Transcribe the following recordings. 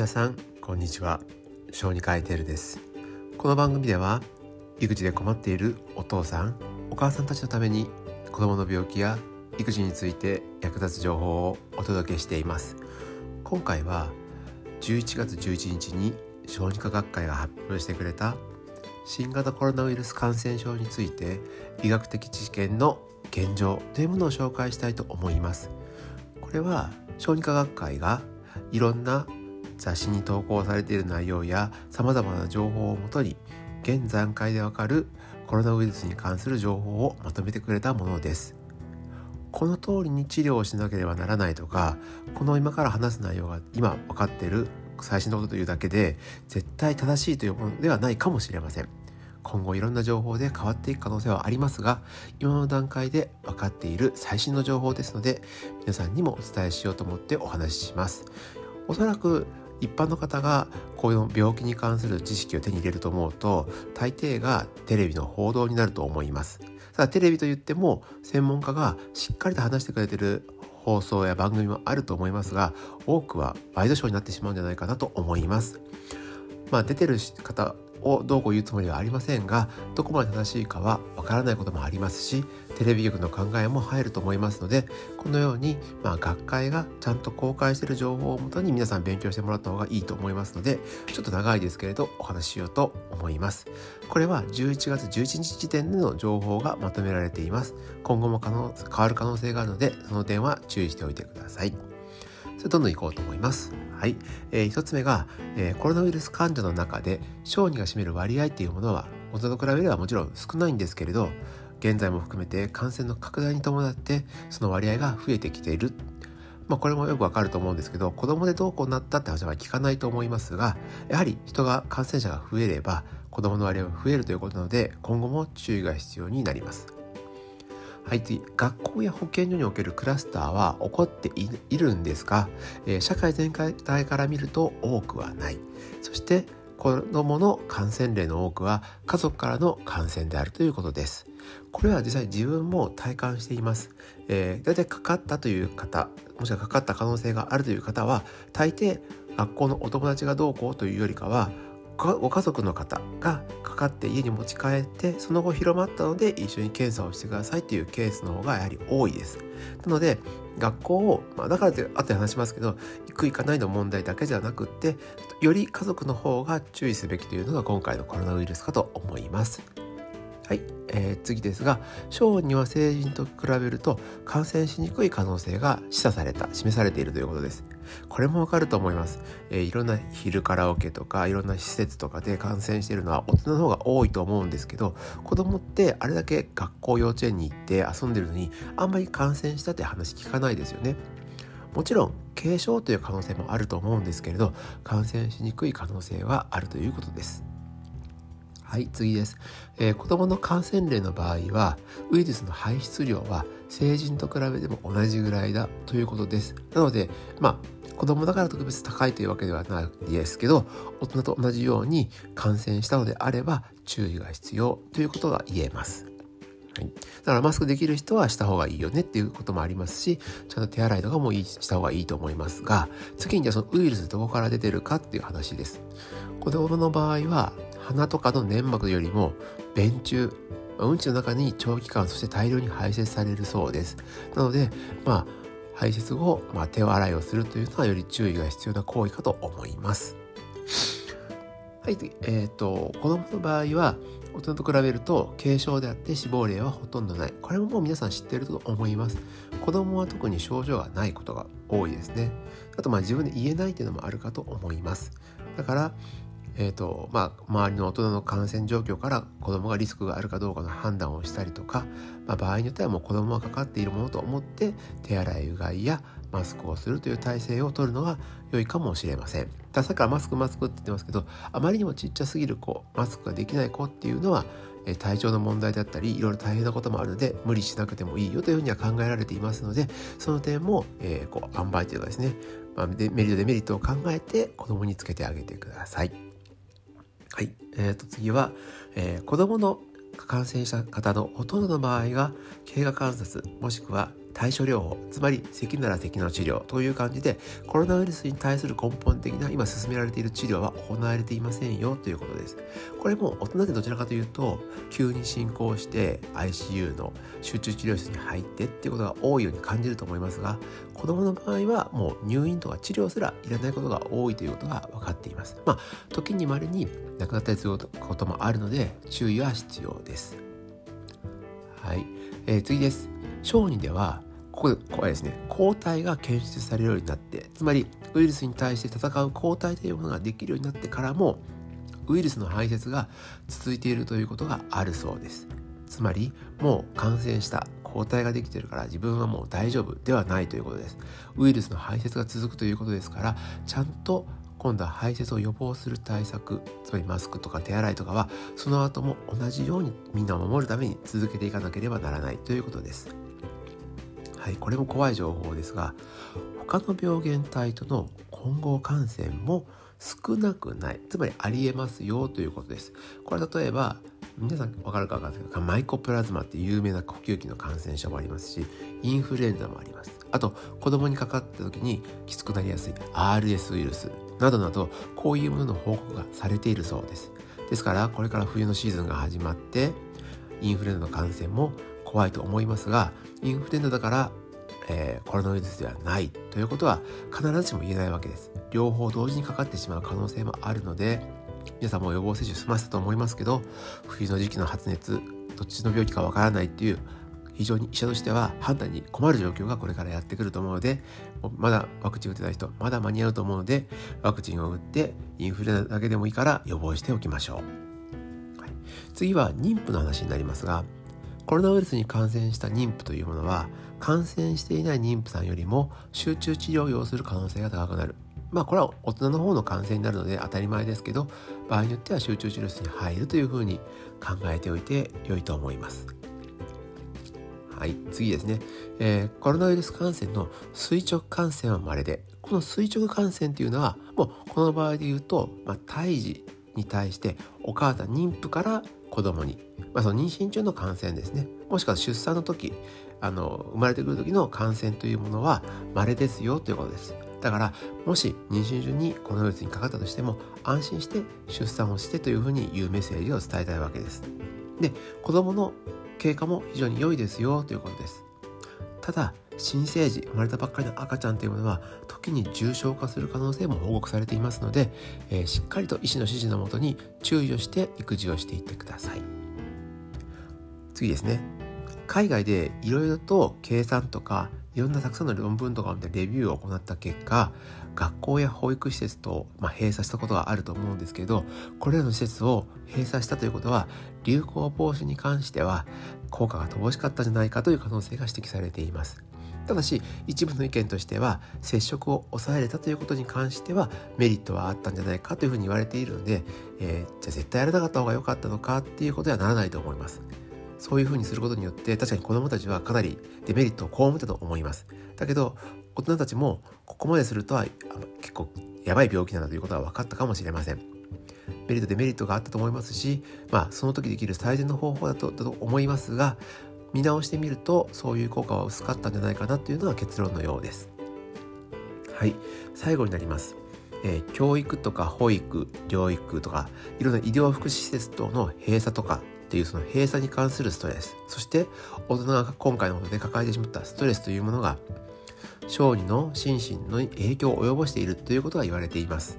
皆さんこんにちは。小児科医テルです。この番組では育児で困っているお父さんお母さんたちのために子供の病気や育児について役立つ情報をお届けしています。今回は11月11日に小児科学会が発表してくれた新型コロナウイルス感染症について医学的知見の現状というものを紹介したいと思います。これは小児科学会がいろんな雑誌に投稿されている内容やさまざまな情報をもとに現段階でわかるコロナウイルスに関する情報をまとめてくれたものです。この通りに治療をしなければならないとかこの今から話す内容が今分かっている最新のことというだけで絶対正しいというものではないかもしれません。今後いろんな情報で変わっていく可能性はありますが今の段階で分かっている最新の情報ですので皆さんにもお伝えしようと思ってお話しします。おそらく一般の方がこういう病気に関する知識を手に入れると思うと大抵がテレビの報道になると思います。ただテレビといっても専門家がしっかりと話してくれてる放送や番組もあると思いますが多くはワイドショーになってしまうんじゃないかなと思います。まあ出てる方をどうこう言うつもりはありませんがどこまで正しいかはわからないこともありますしテレビ局の考えも入ると思いますのでこのように、まあ、学会がちゃんと公開している情報をもとに皆さん勉強してもらった方がいいと思いますのでちょっと長いですけれどお話ししようと思います。これは11月11日時点での情報がまとめられています。今後も可能変わる可能性があるのでその点は注意しておいてください。それどんどんいこうと思います。はい、えー、1つ目が、えー、コロナウイルス患者の中で小児が占める割合っていうものは大人と比べればもちろん少ないんですけれど現在も含めて感染の拡大に伴ってその割合が増えてきている。まあ、これもよくわかると思うんですけど子供でどうこうなったって話は聞かないと思いますがやはり人が感染者が増えれば子供の割合が増えるということなので今後も注意が必要になります。はい次。学校や保健所におけるクラスターは起こっているんですが、えー、社会全体から見ると多くはない。そして子どもの感染例の多くは家族からの感染であるということです。これは実際自分も体感しています、えー、大体かかったという方もしくはかかった可能性があるという方は大抵学校のお友達がどうこうというよりかはご家族の方がかかって家に持ち帰ってその後広まったので一緒に検査をしてくださいっていうケースの方がやはり多いです。なので学校を、まあ、だからって後で話しますけど行く行かないの問題だけじゃなくってより家族の方が注意すべきというのが今回のコロナウイルスかと思います。はい、えー、次ですが小児は成人と比べると感染しにくい可能性が示唆された示されているということですこれもわかると思います、えー、いろんな昼カラオケとかいろんな施設とかで感染しているのは大人の方が多いと思うんですけど子供ってあれだけ学校幼稚園に行って遊んでるのにあんまり感染したって話聞かないですよね。もちろん軽症という可能性もあると思うんですけれど感染しにくい可能性はあるということです。はい次です、えー、子どもの感染例の場合はウイルスの排出量は成人と比べても同じぐらいだということです。なのでまあ子供だから特別高いというわけではないですけど大人と同じように感染したのであれば注意が必要ということが言えます。はい、だからマスクできる人はした方がいいよねっていうこともありますしちゃんと手洗いとかもいいした方がいいと思いますが次にじゃあそのウイルスどこから出てるかっていう話です。子供の場合は鼻とかの粘膜よりも便中うんちの中に長期間そして大量に排泄されるそうです。なのでまあ排泄後、まあ、手洗いをするというのはより注意が必要な行為かと思います。はいえーと、子供の場合は大人と比べると軽症であって死亡例はほとんどない。これももう皆さん知っていると思います。子供は特に症状がないことが多いですね。あとまあ自分で言えないっていうのもあるかと思います。だからえーとまあ、周りの大人の感染状況から子どもがリスクがあるかどうかの判断をしたりとか、まあ、場合によってはもう子どもがかかっているものと思って手洗いうがいやマスクをするという体制を取るのが良いかもしれません。ださっきからマスクマスクって言ってますけどあまりにもちっちゃすぎる子マスクができない子っていうのは体調の問題だったりいろいろ大変なこともあるので無理しなくてもいいよというふうには考えられていますのでその点も、えー、こう塩梅というかですね、まあ、メリットデメリットを考えて子供につけてあげてください。はい。えー、と次は、えー、子供の感染した方のほとんどの場合が経過観察もしくは対処療法つまり咳なら咳の治療という感じでコロナウイルスに対する根本的な今進められている治療は行われていませんよということです。これも大人でどちらかというと急に進行して ICU の集中治療室に入ってっていうことが多いように感じると思いますが子供の場合はもう入院とか治療すらいらないことが多いということが分かっています。まあ時に稀に亡くなったりすることもあるので注意は必要です。はい、えー、次です。小児ではここでこれですね。抗体が検出されるようになってつまりウイルスに対して戦う抗体というものができるようになってからもウイルスの排泄が続いているということがあるそうです。つまりもう感染した抗体ができているから自分はもう大丈夫ではないということです。ウイルスの排泄が続くということですからちゃんと今度は排泄を予防する対策つまりマスクとか手洗いとかはその後も同じようにみんなを守るために続けていかなければならないということです。はいこれも怖い情報ですが他の病原体との混合感染も少なくない。つまりありえますよということです。これ例えば皆さん分かるか分かんないですけどマイコプラズマって有名な呼吸器の感染症もありますしインフルエンザもあります。あと子供にかかった時にきつくなりやすい RS ウイルスなどなどこういうものの報告がされているそうです。ですからこれから冬のシーズンが始まってインフルエンザの感染も怖いと思いますがインフルエンザだから、えー、コロナウイルスではないということは必ずしも言えないわけです。両方同時にかかってしまう可能性もあるので皆さんも予防接種済ませたと思いますけど冬の時期の発熱どっちの病気かわからないっていう非常に医者としては判断に困る状況がこれからやってくると思うのでまだワクチン打てない人まだ間に合うと思うのでワクチンを打ってインフルエンザだけでもいいから予防しておきましょう、はい、次は妊婦の話になりますがコロナウイルスに感染した妊婦というものは感染していない妊婦さんよりも集中治療を要する可能性が高くなるまあこれは大人の方の感染になるので当たり前ですけど場合によっては集中治療室に入るというふうに考えておいて良いと思います。はい、次ですね、えー、コロナウイルス感染の垂直感染は稀で、この垂直感染というのは、もうこの場合で言うと、まあ、胎児に対してお母さん、妊婦から子供に、まあ、その妊娠中の感染ですね。もしくは出産の時、あの、生まれてくる時の感染というものは稀ですよということです。だから、もし妊娠中にコロナウイルスにかかったとしても、安心して出産をしてというふうに言うメッセージを伝えたいわけです。で、子供の経過も非常に良いですよということですただ新生児生まれたばっかりの赤ちゃんというものは時に重症化する可能性も報告されていますので、えー、しっかりと医師の指示のもとに注意をして育児をしていってください次ですね。海外でいろいろと計算とかいろんなたくさんの論文とかを見てレビューを行った結果学校や保育施設と、まあ、閉鎖したことがあると思うんですけどこれらの施設を閉鎖したということは流行防止に関しては効果が乏しかったんじゃないかという可能性が指摘されています。ただし一部の意見としては接触を抑えれたということに関してはメリットはあったんじゃないかというふうに言われているので、えー、じゃあ絶対やらなかった方が良かったのかっていうことにはならないと思います。そういうふうにすることによって確かに子どもたちはかなりデメリットを被ったと思います。だけど大人たちもここまでするとは結構やばい病気なんだということは分かったかもしれません。メリットデメリットがあったと思いますしまあその時できる最善の方法だとだと思いますが見直してみるとそういう効果は薄かったんじゃないかなというのが結論のようです。はい。最後になります。えー、教育とか保育療育とかいろんな医療福祉施設等の閉鎖とかっていうその閉鎖に関するストレス。そして大人が今回のことで抱えてしまったストレスというものが小児の心身の影響を及ぼしているということが言われています。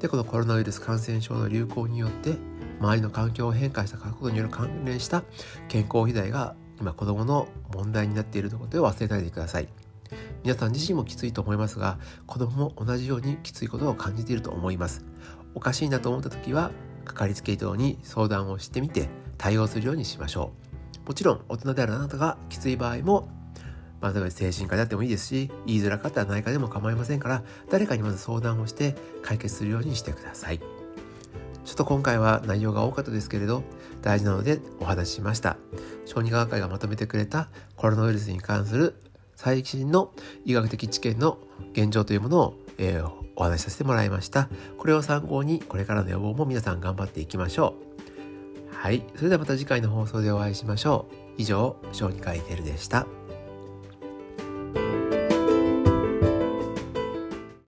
でこのコロナウイルス感染症の流行によって周りの環境を変化したことによる関連した健康被害が今子どもの問題になっているということを忘れないでください。皆さん自身もきついと思いますが子どもも同じようにきついことを感じていると思います。おかしいなと思った時はかかりつけ医等に相談をしてみて対応するようにしましょう。もちろん大人であるあなたがきつい場合もまあ、例えば精神科であってもいいですし言いづらかったら内科でも構いませんから誰かにまず相談をして解決するようにしてください。ちょっと今回は内容が多かったですけれど大事なのでお話ししました。小児科学会がまとめてくれたコロナウイルスに関する最新の医学的知見の現状というものを、えー、お話しさせてもらいました。これを参考にこれからの予防も皆さん頑張っていきましょう。はい。それではまた次回の放送でお会いしましょう。以上小児科医テルでした。